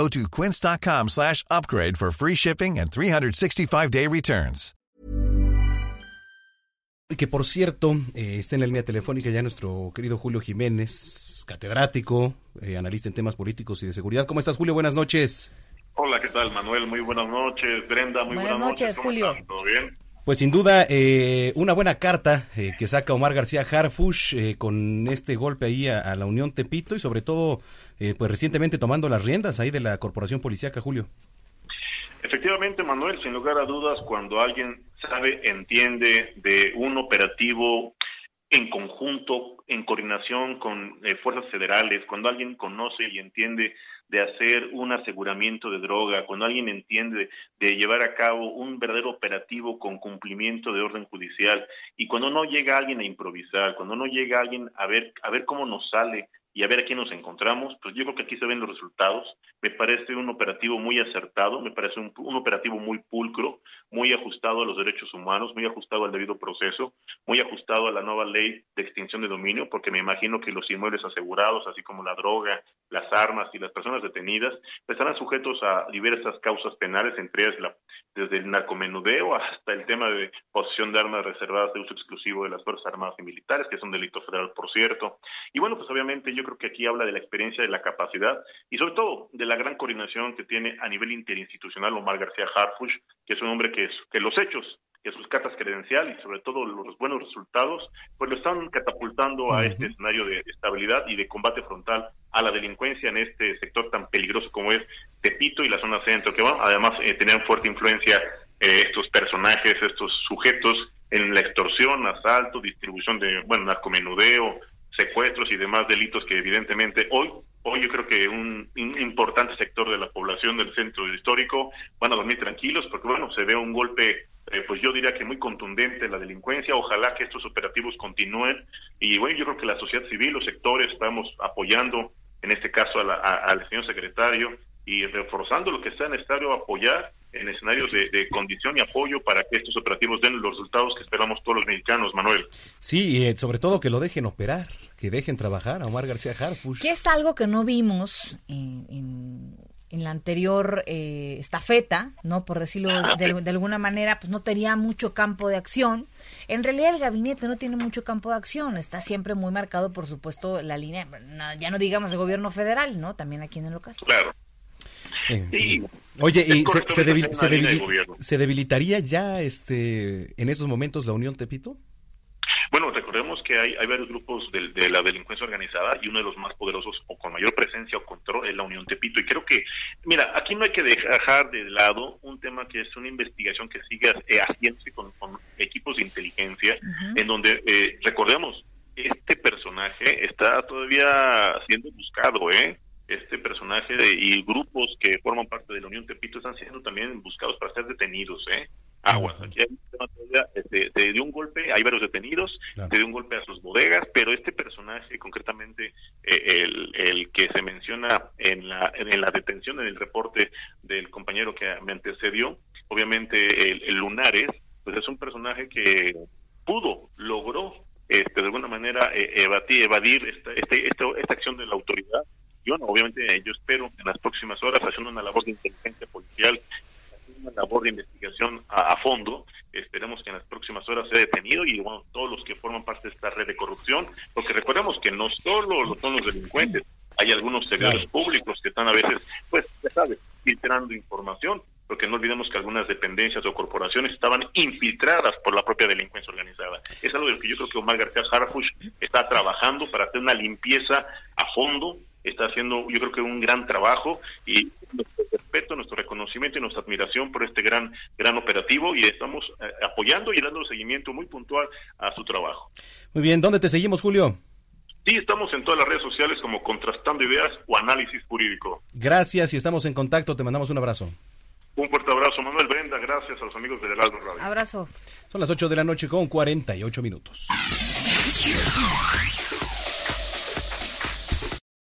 Go to quince.com slash upgrade for free shipping and 365-day returns. Que por cierto, eh, está en la línea telefónica ya nuestro querido Julio Jiménez, catedrático, eh, analista en temas políticos y de seguridad. ¿Cómo estás, Julio? Buenas noches. Hola, ¿qué tal, Manuel? Muy buenas noches. Brenda, muy buenas, buenas noches. ¿Cómo Julio. están? ¿Todo bien? Pues sin duda, eh, una buena carta eh, que saca Omar García Harfush eh, con este golpe ahí a, la Unión Tepito y sobre todo, eh, pues recientemente tomando las riendas ahí de la Corporación Policiaca, Julio. Efectivamente, Manuel, sin lugar a dudas, cuando alguien sabe, entiende de un operativo en conjunto, en coordinación con eh, fuerzas federales, cuando alguien conoce y entiende de hacer un aseguramiento de droga, cuando alguien entiende de llevar a cabo un verdadero operativo con cumplimiento de orden judicial y cuando no llega alguien a improvisar, cuando no llega alguien a ver a ver cómo nos sale y a ver a quién nos encontramos, pues yo creo que aquí se ven los resultados. Me parece un operativo muy acertado, me parece un, un, operativo muy pulcro, muy ajustado a los derechos humanos, muy ajustado al debido proceso, muy ajustado a la nueva ley de extinción de dominio, porque me imagino que los inmuebles asegurados, así como la droga, las armas y las personas detenidas, estarán sujetos a diversas causas penales, entre ellas la, desde el narcomenudeo hasta el tema de posesión de armas reservadas de uso exclusivo de las Fuerzas Armadas y Militares, que es un delito federal, por cierto. Y bueno, pues obviamente yo creo que aquí habla de la experiencia, de la capacidad y sobre todo de la gran coordinación que tiene a nivel interinstitucional Omar García Harfush, que es un hombre que, es, que los hechos que sus cartas credenciales y sobre todo los buenos resultados, pues lo están catapultando a este escenario de estabilidad y de combate frontal a la delincuencia en este sector tan peligroso como es Tepito y la zona centro, que bueno, además eh, tenían fuerte influencia eh, estos personajes, estos sujetos en la extorsión, asalto, distribución de, bueno, narcomenudeo, secuestros y demás delitos que evidentemente hoy hoy yo creo que un, importante sector de la población del centro histórico van a dormir tranquilos porque bueno se ve un golpe eh, pues yo diría que muy contundente en la delincuencia. Ojalá que estos operativos continúen. Y bueno yo creo que la sociedad civil los sectores estamos apoyando en este caso a la, a, al señor secretario y reforzando lo que sea necesario apoyar en escenarios de, de, condición y apoyo para que estos operativos den los resultados que esperamos todos los mexicanos, Manuel. Sí, y eh, sobre todo que lo dejen operar, que dejen trabajar a Omar García Harfush. Que es algo que no vimos en, en, en la anterior eh, estafeta, ¿no? Por decirlo de, de, alguna manera, pues no tenía mucho campo de acción. En realidad el gabinete no tiene mucho campo de acción, está siempre muy marcado, por supuesto, la línea, ya no digamos el gobierno federal, ¿no? También aquí en el local. Claro. Sí. Oye, ¿y se, se, debil, se, debil, se, debilitaría ya este en esos momentos la Unión Tepito? Bueno, recordemos que hay, hay varios grupos de, de, la delincuencia organizada y uno de los más poderosos o con mayor presencia o control es la Unión Tepito. Y creo que, mira, aquí no hay que dejar de lado un tema que es una investigación que sigue eh, haciéndose con, con, equipos de inteligencia, uh -huh. en donde, eh, recordemos, este personaje está todavía siendo buscado, ¿eh? este personaje de, y grupos que forman parte de la Unión Tepito están siendo también buscados para ser detenidos, ¿eh? Aguas, aquí hay un tema todavía, este, te dio un golpe, hay varios detenidos, claro. te dio un golpe a sus bodegas, pero este personaje, concretamente eh, el, el que se menciona en la, en la detención, en el reporte del compañero que me antecedió, obviamente el, el Lunares, pues es un personaje que pudo, logró este, de alguna manera eh, evadir, evadir esta, este, esta, esta acción de la autoridad yo no, obviamente yo espero en las próximas horas haciendo una labor de inteligencia policial, haciendo una labor de investigación a, a, fondo, esperemos que en las próximas horas y bueno, todos los que forman parte de esta red de corrupción, porque recordemos que no solo son los delincuentes, hay algunos servidores públicos que están a veces, pues, ya sabes, filtrando información, porque no olvidemos que algunas dependencias o corporaciones estaban infiltradas por la propia delincuencia organizada. Es algo de lo que yo creo que Omar García Harfush está trabajando para hacer una limpieza a fondo está haciendo yo creo que un gran trabajo y respeto, nuestro reconocimiento y nuestra admiración por este gran gran operativo y estamos eh, apoyando y dando seguimiento muy puntual a su trabajo. Muy bien, ¿dónde te seguimos, Julio? Sí, estamos en todas las redes sociales como Contrastando Ideas o Análisis Jurídico. Gracias y estamos en contacto, te mandamos un abrazo. Un fuerte abrazo, Manuel Brenda. Gracias a los amigos de Heraldo Radio. Abrazo. Son las 8 de la noche con 48 minutos.